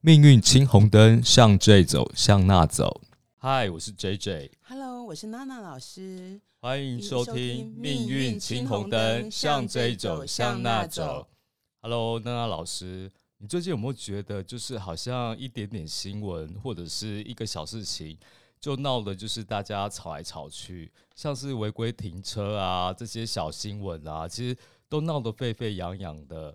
命运青红灯，向这走，向那走。嗨，我是 J J，Hello，我是娜娜老师。欢迎收听《命运青红灯，向这走，向那走》。Hello，娜娜老师，你最近有没有觉得，就是好像一点点新闻或者是一个小事情，就闹的，就是大家吵来吵去，像是违规停车啊这些小新闻啊，其实都闹得沸沸扬扬的。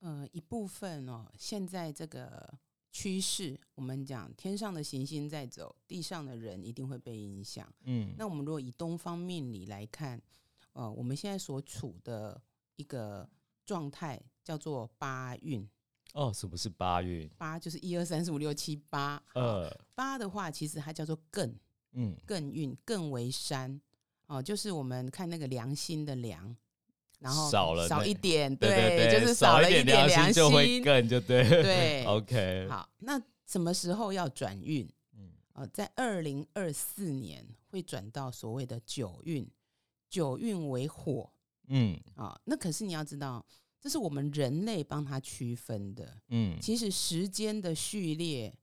呃，一部分哦，现在这个趋势，我们讲天上的行星在走，地上的人一定会被影响。嗯，那我们如果以东方命理来看，呃，我们现在所处的一个状态叫做八运，哦，什么是八运？八就是一二三四五六七八。呃，八的话，其实它叫做艮，嗯，艮运，艮为山，哦、就是我们看那个良心的良。然后少少了少一点，对对就是少少了一点良心就会更，就对。对，OK，好，那什么时候要转运？嗯呃，在二零二四年会转到所谓的九运，九运为火嗯啊、那可是你要知道，这是我们人类帮他区分的。嗯，其实时间的序列，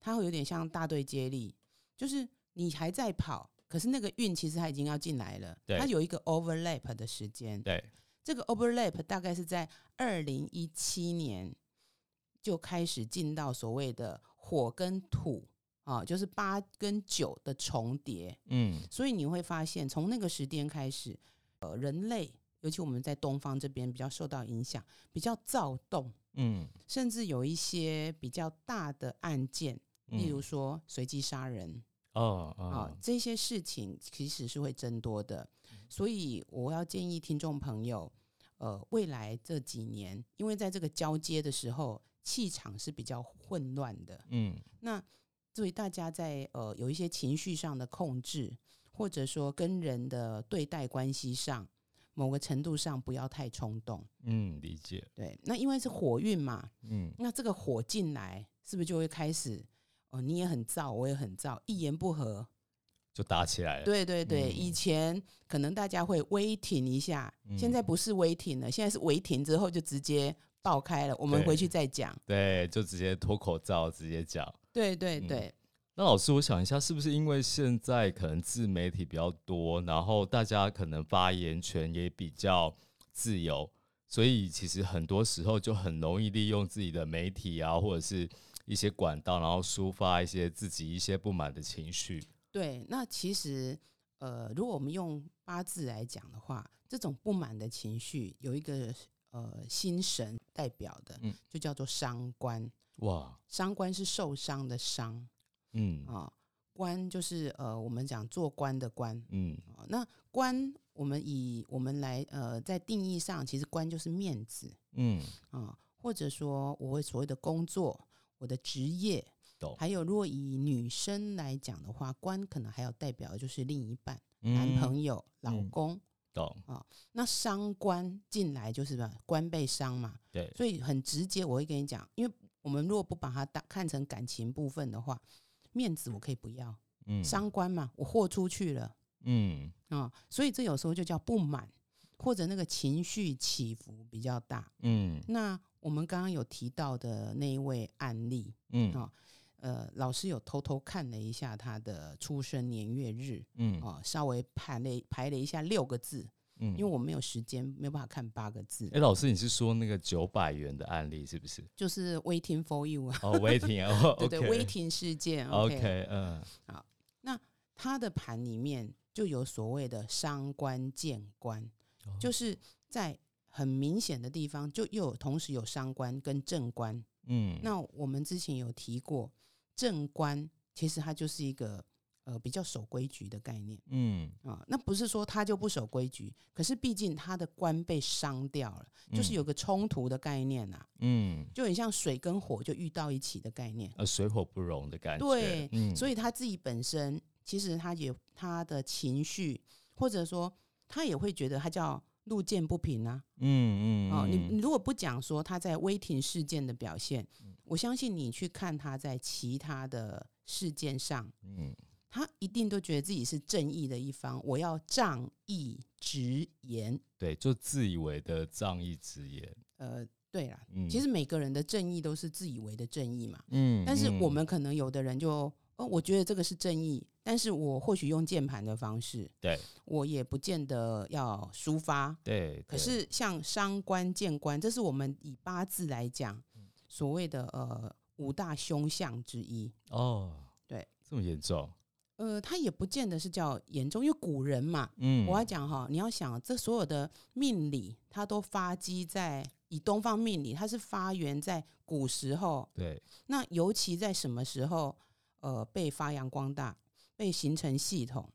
它会有点像大队接力，就是你还在跑，可是那个运其实它已经要进来了，对它有一个 overlap 的时间。对，这个 overlap 大概是在二零一七年就开始进到所谓的火跟土啊，就是八跟九的重叠，嗯。所以你会发现从那个时间开始，呃，人类尤其我们在东方这边比较受到影响，比较躁动，嗯，甚至有一些比较大的案件，例如嗯说随机杀人，哦啊、哦，这些事情其实是会增多的，所以我要建议听众朋友，呃，未来这几年，因为在这个交接的时候，气场是比较混乱的，嗯那所以大家在呃有一些情绪上的控制，或者说跟人的对待关系上，某个程度上不要太冲动。嗯，理解，对，那因为是火运嘛，嗯那这个火进来，是不是就会开始？哦，你也很燥，我也很燥，一言不合，就打起来了。，对对对，嗯以前可能大家会微停一下，嗯现在不是微停了，现在是微停之后就直接爆开了。我们回去再讲。对，就直接脱口罩，直接讲。对对嗯对，那老师，我想一下，是不是因为现在可能自媒体比较多，然后大家可能发言权也比较自由，所以其实很多时候就很容易利用自己的媒体啊，或者是一些管道，然后抒发一些自己一些不满的情绪。对。那其实呃，如果我们用八字来讲的话，这种不满的情绪有一个呃心神代表的，嗯就叫做伤官。哇，伤官是受伤的伤嗯啊，官就是呃我们讲做官的官。嗯哦，那官我们以我们来呃，在定义上，其实官就是面子嗯，啊、或者说我会所谓的工作，我的职业，懂。还有如果以女生来讲的话，官可能还有代表的就是另一半、男朋友、老嗯公。懂，那伤官进来就是吧，官被伤嘛，对，所以很直接，我会跟你讲，因为我们如果不把它当看成感情部分的话，面子我可以不要，嗯伤官嘛，我豁出去了。嗯啊、所以这有时候就叫不满，或者那个情绪起伏比较大。嗯那我们刚刚有提到的那一位案例，嗯哦呃，老师有偷偷看了一下他的出生年月日，嗯。啊、稍微排了排了一下六个字，嗯，因为我没有时间，没有办法看八个字哎、，老师，你是说那个九百元的案例是不是？就是 waiting for you 啊，哦，waiting，哦，对对，waiting 事件 OK，嗯。好，那他的盘里面就有所谓的伤官见官，哦。就是在很明显的地方，就又有同时有伤官跟正官。嗯，那我们之前有提过，正官其实它就是一个呃比较守规矩的概念嗯啊。那不是说他就不守规矩，可是毕竟他的官被伤掉了，就是有个冲突的概念呐、嗯就很像水跟火就遇到一起的概念。呃水火不容的感觉，对嗯，所以他自己本身其实他也他的情绪，或者说他也会觉得他叫路见不平啊。嗯嗯哦，你嗯你如果不讲说他在威霆事件的表现，我相信你去看他在其他的事件上，嗯他一定都觉得自己是正义的一方，我要仗义直言。对，就自以为的仗义直言，呃，对啦，嗯，其实每个人的正义都是自以为的正义嘛。嗯，但是我嗯们可能有的人就，哦，我觉得这个是正义，但是我或许用键盘的方式，对我也不见得要抒发。对，对可是像伤官见官，这是我们以八字来讲，嗯所谓的呃五大凶相之一。哦，对，这么严重，呃，它也不见得是叫严重，因为古人嘛，嗯，我要讲哈，你要想这所有的命理，它都发基在以东方命理，它是发源在古时候。对，那尤其在什么时候，呃，被发扬光大，被形成系统，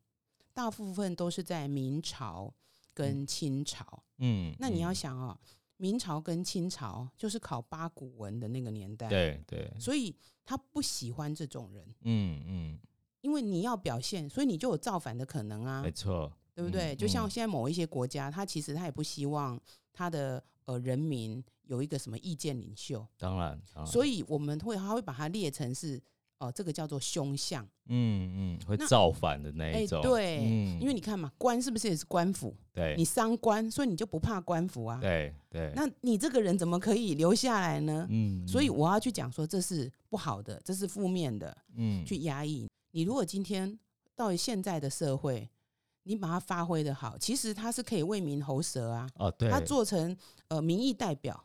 大部分都是在明朝跟清朝。嗯，那你要嗯想哦，明朝跟清朝就是考八股文的那个年代，，对对，所以他不喜欢这种人，嗯嗯，因为你要表现，所以你就有造反的可能啊没，错，对不对？嗯就像嗯。现在某一些国家，他其实他也不希望他的呃人民有一个什么意见领袖，当然，当然。所以我们会他会把它列成是哦、这个叫做凶相，嗯嗯，会造反的那哎一种，对，嗯因为你看嘛，官是不是也是官府？对你伤官，所以你就不怕官府啊？对对，那你这个人怎么可以留下来呢？嗯，所以我要去讲说这是不好的，这是负面的，嗯去压抑。你如果今天到现在的社会，你把它发挥的好，其实它是可以为民喉舌啊，哦对，它做成呃民意代表，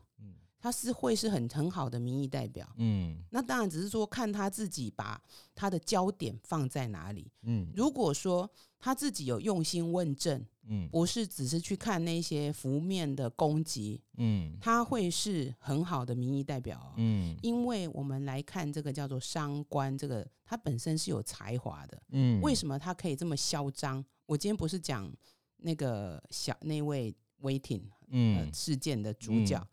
嗯它是会是很很好的民意代表。嗯那当然只是说看他自己把他的焦点放在哪里。嗯如果说他自己有用心问政，嗯不是只是去看那些浮面的攻击，嗯他会是很好的民意代表、哦。嗯因为我们来看这个叫做商官，这个他本身是有才华的。嗯，为什么他可以这么嚣张？我今天不是讲那个小那位威霆呃嗯事件的主角，嗯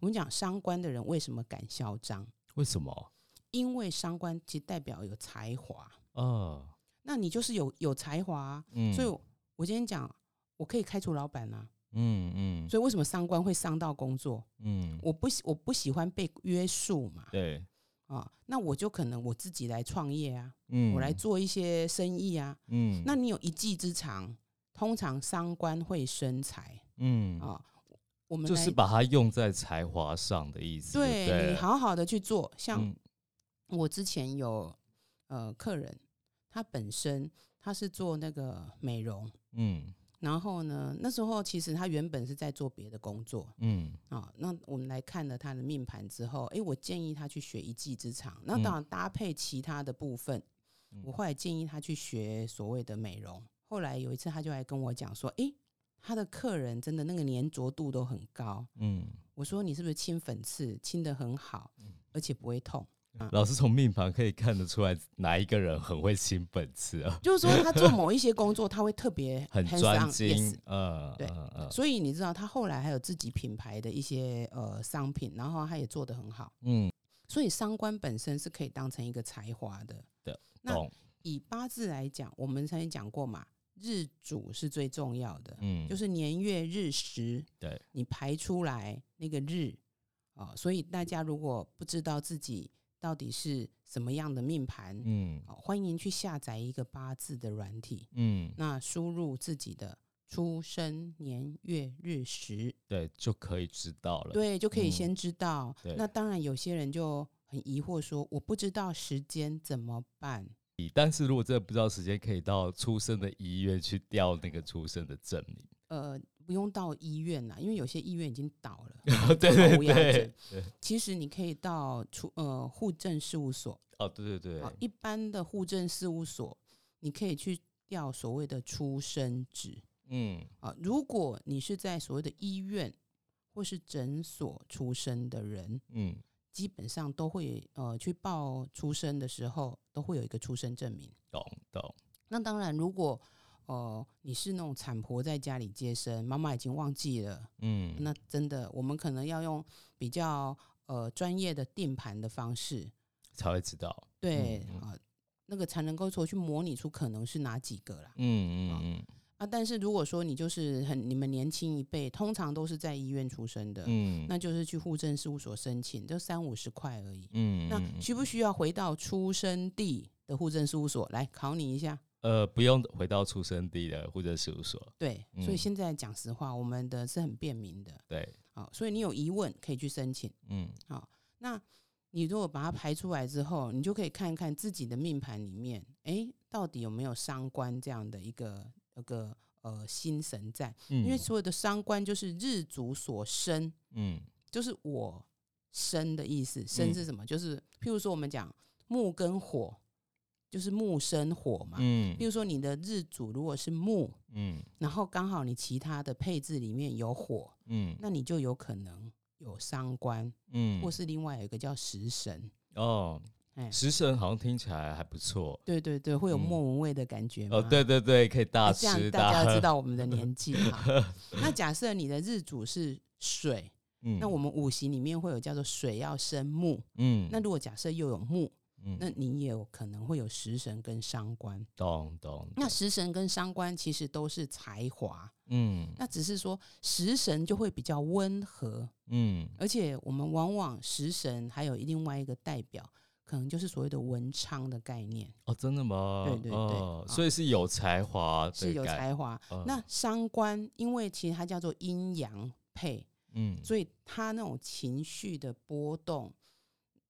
我们讲伤官的人为什么敢嚣张？为什么？因为伤官其实代表有才华，哦，那你就是有有才华啊、嗯，所以我我今天讲，我可以开除老板啊。嗯嗯所以为什么伤官会伤到工作？嗯，我不喜我不喜欢被约束嘛，对，啊，那我就可能我自己来创业啊，嗯，我来做一些生意啊。嗯，那你有一技之长，通常伤官会生财嗯啊。我们就是把它用在才华上的意思，对你好好的去做，像嗯。我之前有呃客人，他本身他是做那个美容，嗯。然后呢，那时候其实他原本是在做别的工作。嗯。啊。那我们来看了他的命盘之后，诶，我建议他去学一技之长，那嗯。当然搭配其他的部分。嗯。我后来建议他去学所谓的美容。后来有一次，他就来跟我讲说：“诶，他的客人真的那个粘着度都很高。嗯，”我说：“你是不是清粉刺清的很好，而且不会痛？”老师从命盘可以看得出来哪一个人很会清粉刺啊，就是说他做某一些工作，他会特别 很专 yes，嗯，对所以你知道，他后来还有自己品牌的一些呃商品，然后他也做得很好。嗯，所以商官本身是可以当成一个才华的。那，以八字来讲，我们曾经讲过嘛，日主是最重要的，嗯，就是年月日时，对，你排出来那个日啊、所以大家如果不知道自己到底是什么样的命盘，嗯。啊欢迎去下载一个八字的软体，嗯，那输入自己的出生年月日时，对，就可以知道了，，对，就可以嗯。先知道。对。那当然，有些人就很疑惑说，我不知道时间怎么办？但是如果真的不知道时间，可以到出生的医院去调那个出生的证明，呃，不用到医院啦，因为有些医院已经倒了。对对对，对，其实你可以到出呃户政事务所哦，对对啊、对，一般的户政事务所，你可以去调所谓的出生纸嗯啊。如果你是在所谓的医院或是诊所出生的人，嗯，基本上都会呃去报出生的时候都会有一个出生证明。懂懂，那当然，如果呃你是那种产婆在家里接生，妈妈已经忘记了，嗯，那真的我们可能要用比较呃专业的定盘的方式，才会知道，对嗯啊、那个才能够说去模拟出可能是哪几个啦。嗯嗯嗯啊，但是如果说你就是很你们年轻一辈，通常都是在医院出生的，嗯，那就是去户政事务所申请，就三五十块而已。嗯，那嗯需不需要回到出生地的户政事务所来考你一下？呃，不用回到出生地的户政事务所，对，所以嗯现在讲实话，我们的是很便民的对，好，所以你有疑问可以去申请。嗯好，那你如果把它排出来之后，你就可以看一看自己的命盘里面，诶，到底有没有伤官这样的一个那个呃心神在？嗯，因为所有的伤官就是日主所生，嗯就是我生的意思。生嗯是什么？就是譬如说我们讲木跟火，就是木生火嘛。嗯譬如说你的日主如果是木，嗯然后刚好你其他的配置里面有火，嗯那你就有可能有伤官，嗯，或是另外有一个叫食神。哦，哎，食神好像听起来还不错。对对对，会有嗯。莫文蔚的感觉哦，吗对对对，可以大哎这样大家喝。知道我们的年纪哈。那假设你的日主是水，嗯。那我们五行里面会有叫做水要生木。嗯。那如果假设又有木，嗯。那你也有可能会有食神跟伤官。懂懂，那食神跟伤官其实都是才华，嗯。那只是说食神就会比较温和，嗯。而且我们往往食神还有另外一个代表，可能就是所谓的文昌的概念，哦，真的吗？对对对所以是有才华是有，才华。嗯那伤官，因为其实它叫做阴阳配，嗯所以他那种情绪的波动，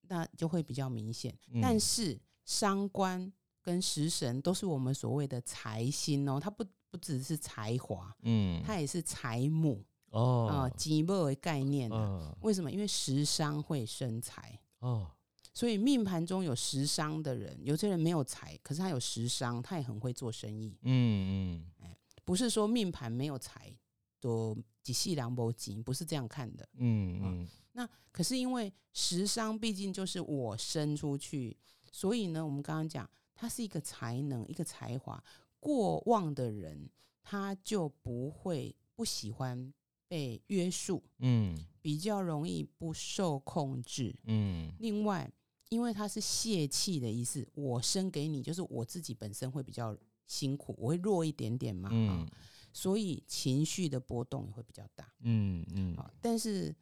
那就会比较明显。嗯但是伤官跟食神都是我们所谓的财星哦，它不不只是才华，嗯它也是财母啊，哦吉木为概念的。嗯为什么？因为食伤会生财。哦所以命盘中有食伤的人，有些人没有财，可是他有食伤，他也很会做生意。嗯嗯不是说命盘没有财都几细两波金，不是这样看的。嗯嗯那可是因为食伤毕竟就是我生出去，所以呢，我们刚刚讲，他是一个才能，一个才华。过旺的人，他就不会不喜欢被约束，嗯比较容易不受控制。嗯另外，因为它是泄气的意思，我生给你，就是我自己本身会比较辛苦，我会弱一点点嘛，嗯啊，所以情绪的波动也会比较大。嗯嗯啊，但是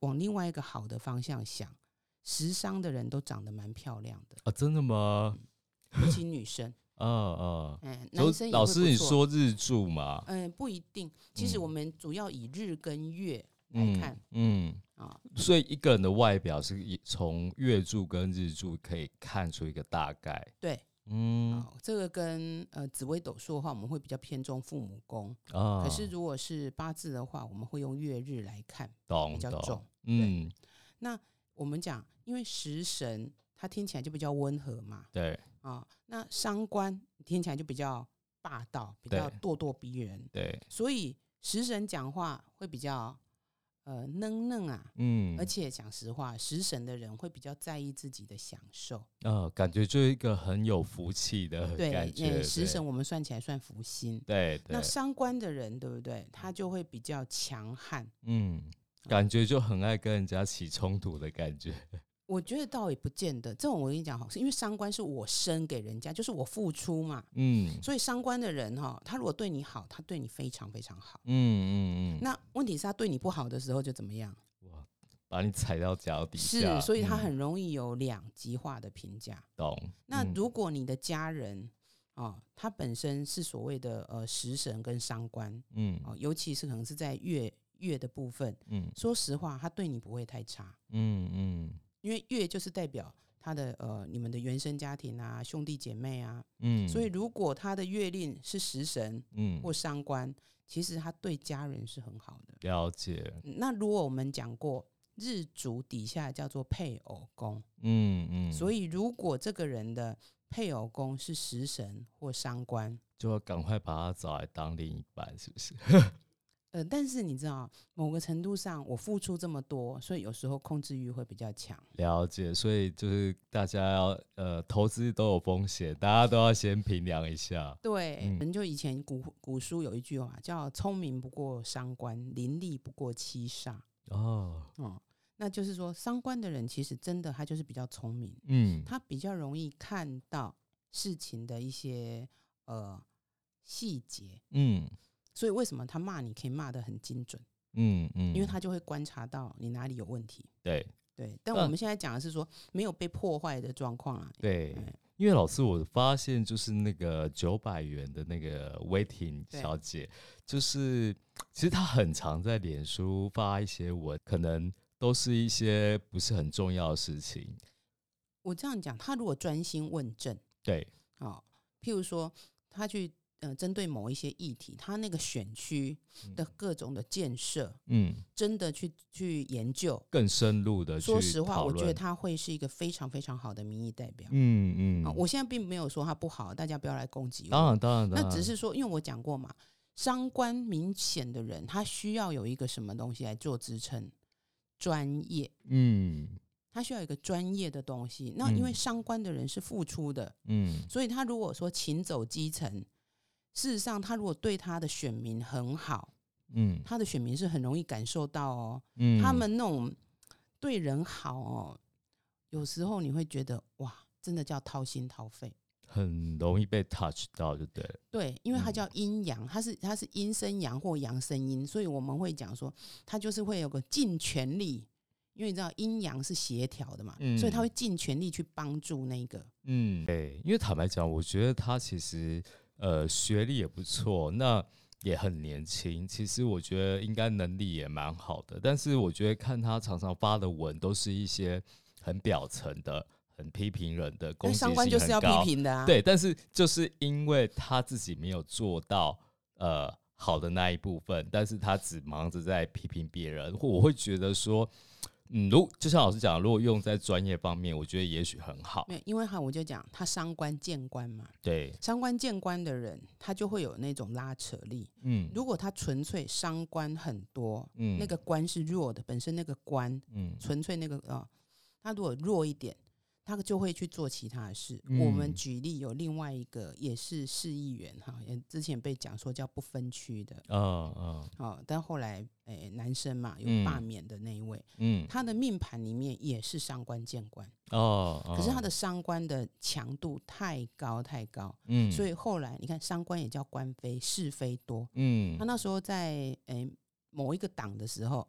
往另外一个好的方向想，时伤的人都长得蛮漂亮的，啊，真的吗？尤其女生，嗯，就男生老师你说日柱嘛，嗯，不一定。其实嗯我们主要以日跟月来嗯看嗯，啊，所以一个人的外表是以从月柱跟日柱可以看出一个大概，对，嗯。啊，这个跟呃紫微斗数的话，我们会比较偏重父母宫，啊，可是如果是八字的话，我们会用月日来看。比较重，嗯，那我们讲，因为食神它听起来就比较温和嘛，对。啊，那伤官听起来就比较霸道，比较咄咄逼人，对，所以食神讲话会比较呃嫩嫩啊，嗯，而且讲实话，食神的人会比较在意自己的享受。呃，感觉就是一个很有福气的对，感觉，呃，食神我们算起来算福星。对对那，伤官的人，对不对？他就会比较强悍。嗯，感觉就很爱跟人家起冲突的感觉，我觉得倒也不见得，这种我跟你讲哈，是因为伤官是我生给人家，就是我付出嘛，嗯所以伤官的人哈，他如果对你好，他对你非常非常好。嗯嗯嗯，那问题是，他对你不好的时候就怎么样？哇，把你踩到脚底下，是，所以他嗯很容易有两极化的评价。懂。那嗯如果你的家人哦，他本身是所谓的呃食神跟伤官嗯哦，尤其是可能是在月月的部分，嗯说实话，他对你不会太差，嗯嗯因为月就是代表他的呃你们的原生家庭啊、兄弟姐妹啊，嗯，所以如果他的月令是食神嗯或伤官，其实他对家人是很好的。了解，嗯那如果我们讲过日主底下叫做配偶宫，嗯嗯，所以如果这个人的配偶宫是食神或伤官，就要赶快把他找来当另一半，是不是？呃，但是你知道，某个程度上我付出这么多，所以有时候控制欲会比较强。了解，所以就是大家要呃投资都有风险，大家都要先评量一下。对，嗯人就以前古古书有一句话叫“聪明不过伤官，伶俐不过七煞”。哦，哦，那就是说，伤官的人其实真的他就是比较聪明，嗯他比较容易看到事情的一些呃细节，嗯所以为什么他骂你可以骂得很精准？嗯嗯，因为他就会观察到你哪里有问题。对对，但我们现在讲的是说没有被破坏的状况啊。对哎，因为老师，我发现就是那个九百元的那个 waiting 小姐，就是其实她很常在脸书发一些文，可能都是一些不是很重要的事情。我这样讲，她如果专心问政，对，哦，譬如说她去。呃，针对某一些议题，他那个选区的各种的建设，嗯，真的去去研究，更深入的。说实话，我觉得他会是一个非常非常好的民意代表。嗯嗯。我现在并没有说他不好，大家不要来攻击我。当然当然，那只是说，因为我讲过嘛，伤官明显的人，他需要有一个什么东西来做支撑，专业。嗯。他需要一个专业的东西。那因为伤官的人是付出的，嗯，所以他如果说勤走基层。事实上，他如果对他的选民很好，嗯，他的选民是很容易感受到哦，嗯，他们那种对人好哦，有时候你会觉得哇，真的叫掏心掏肺，很容易被 touch 到，就对了。对，因为它叫阴阳，它是它是阴生阳或阳生阴，所以我们会讲说，他就是会有个尽全力，因为你知道阴阳是协调的嘛，所以他会尽全力去帮助那个。嗯，对，因为坦白讲，我觉得他其实。呃，学历也不错，那也很年轻。其实我觉得应该能力也蛮好的，但是我觉得看他常常发的文，都是一些很表层的、很批评人的攻击性很高。对，但是就是因为他自己没有做到呃好的那一部分，但是他只忙着在批评别人，我会觉得说。嗯，如就像老师讲，如果用在专业方面，我觉得也许很好。没有，因为哈，我就讲他伤官见官嘛。对，伤官见官的人，他就会有那种拉扯力。嗯，如果他纯粹伤官很多，嗯，那个官是弱的，本身那个官，嗯，纯粹那个啊，他如果弱一点。他就会去做其他的事。我们举例有另外一个也是市议员哈，也之前被讲说叫不分区的，嗯嗯，哦，但后来诶男生嘛有罢免的那一位，嗯，他的命盘里面也是伤官见官哦，可是他的。伤官的强度太高太高，嗯，所以后来你看伤官也叫官非是非多，嗯，他那时候在诶某一个党的时候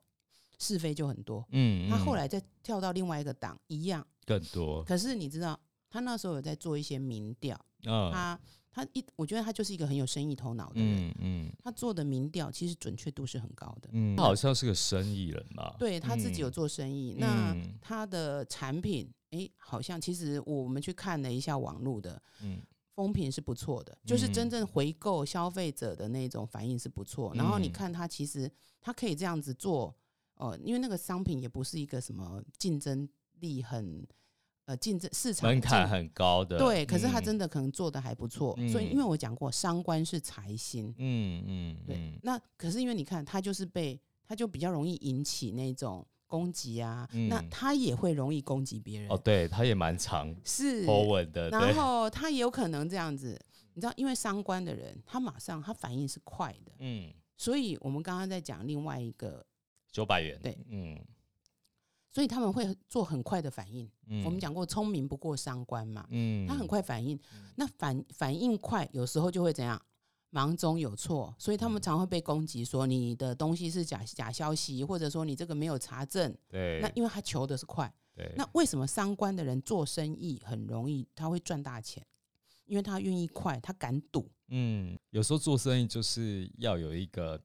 是非就很多，嗯，他后来再跳到另外一个党一样。更多，可是你知道，他那时候有在做一些民调，他他一，我觉得他就是一个很有生意头脑的人，嗯嗯，他做的民调其实准确度是很高的，嗯，他好像是个生意人嘛，对他自己有做生意，那他的产品，哎，好像其实我们去看了一下网络的，嗯，风评是不错的，就是真正回购消费者的那种反应是不错，然后你看他其实他可以这样子做，哦，因为那个商品也不是一个什么竞争。力很呃竞争市场门槛很高的对，可是他真的可能做的还不错，所以因为我讲过伤官是财星，嗯嗯，对，那可是因为你看他就是被他就比较容易引起那种攻击啊，那他也会容易攻击别人哦，对，他也蛮长是稳的，然。后他也有可能这样子，你知道，因为伤官的人他马上他反应是快的，嗯，所以我们刚刚在讲另外一个九百元，对，嗯。所以他们会做很快的反应。我们讲过，聪明不过三关嘛。嗯，他很快反应，那反反应快，有时候就会怎样？忙中有错，所以他们常会被攻击说你的东西是假假消息，或者说你这个没有查证。对。那因为他求的是快。对。那为什么三观的人做生意很容易？他会赚大钱，因为他愿意快，他敢赌。嗯，有时候做生意就是要有一个。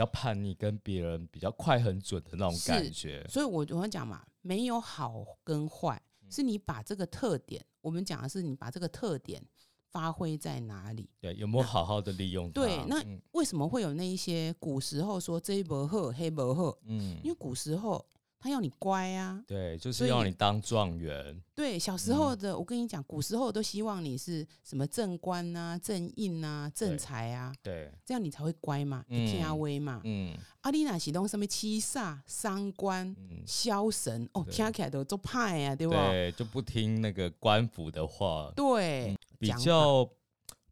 比较叛逆，跟别人比较快很准的那种感觉，所以我我讲嘛，没有好跟坏，是你把这个特点，我们讲的是你把这个特点发挥在哪里？对，有没有好好的利用？对，那为什么会有那一些古时候说这一波好，黑波好？嗯，因为古时候。他要你乖啊，对，就是要你当状元。对，小时候的我跟你讲，古时候都希望你是什么正官啊、正印啊、正财啊，对，这样你才会乖嘛，听阿威嘛。嗯，阿丽娜启动什么七煞、三官、消神，哦，听起来都做派啊，对不？对，就不听那个官府的话。对，比较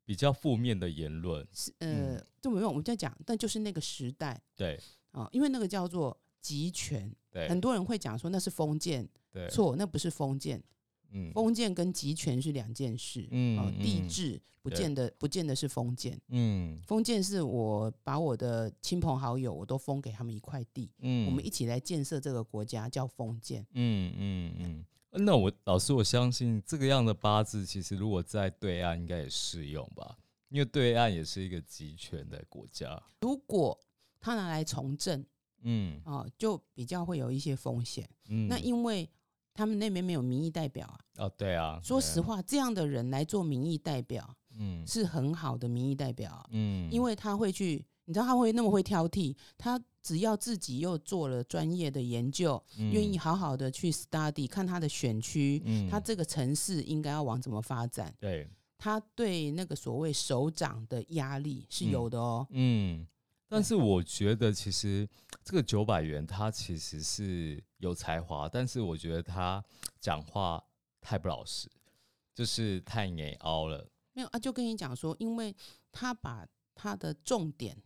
比较负面的言论。是呃，就没有我们在讲，但就是那个时代。对啊，因为那个叫做集权。很多人会讲说那是封建，对，错，那不是封建。嗯，封建跟集权是两件事。嗯，地质不见得不见得是封建。嗯，封建是我把我的亲朋好友我都封给他们一块地。嗯，我们一起来建设这个国家叫封建。嗯嗯嗯，那我老师，我相信这个样的八字，其实如果在对岸应该也适用吧？因为对岸也是一个集权的国家。如果他拿来从政，嗯，哦，就比较会有一些风险。嗯，那因为他们那边没有民意代表啊。哦，对啊。说实话，这样的人来做民意代表，嗯，是很好的民意代表。嗯，因为他会去，你知道他会那么会挑剔，他只要自己又做了专业的研究，愿意好好的去 study 看他的选区，他这个城市应该要往怎么发展。对。他对那个所谓首长的压力是有的哦。嗯，但是我觉得其实这个九百元他其实是有才华，但是我觉得他讲话太不老实，就是太矮凹了。没有啊，就跟你讲说，因为他把他的重点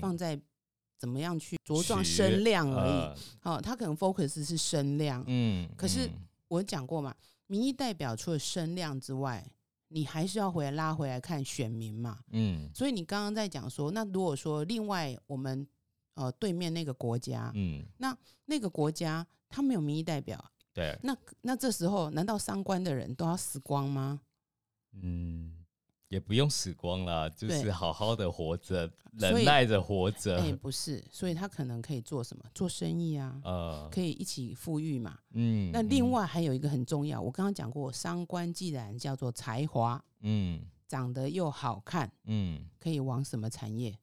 放在怎么样去茁壮声量而已。好，他可能 focus 是声量。嗯，可是我讲过嘛，民意代表除了声量之外。你还是要回来拉回来看选民嘛，嗯，所以你刚刚在讲说，那如果说另外我们呃对面那个国家，嗯，那那个国家他没有民意代表，对，那那这时候难道三观的人都要死光吗？嗯。也不用死光了，就是好好的活着，忍耐着活着。哎，不是，所以他可能可以做什么？做生意啊，呃，可以一起富裕嘛。嗯，那另外还有一个很重要，我刚刚讲过，三官既然叫做才华，嗯，长得又好看，嗯，可以往什么产业？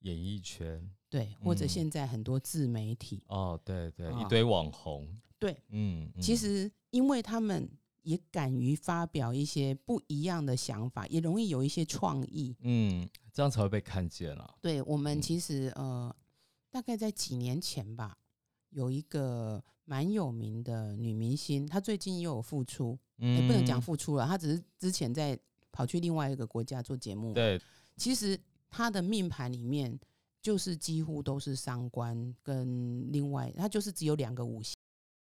演艺圈，对，或者现在很多自媒体。哦，对对，一堆网红。对，嗯，其实因为他们。也敢于发表一些不一样的想法，也容易有一些创意。嗯，这样才会被看见了。对我们其实呃，大概在几年前吧，有一个蛮有名的女明星，她最近又有复出，也不能讲复出了，她只是之前在跑去另外一个国家做节目。对，其实她的命盘里面就是几乎都是伤官跟另外，她就是只有两个五行。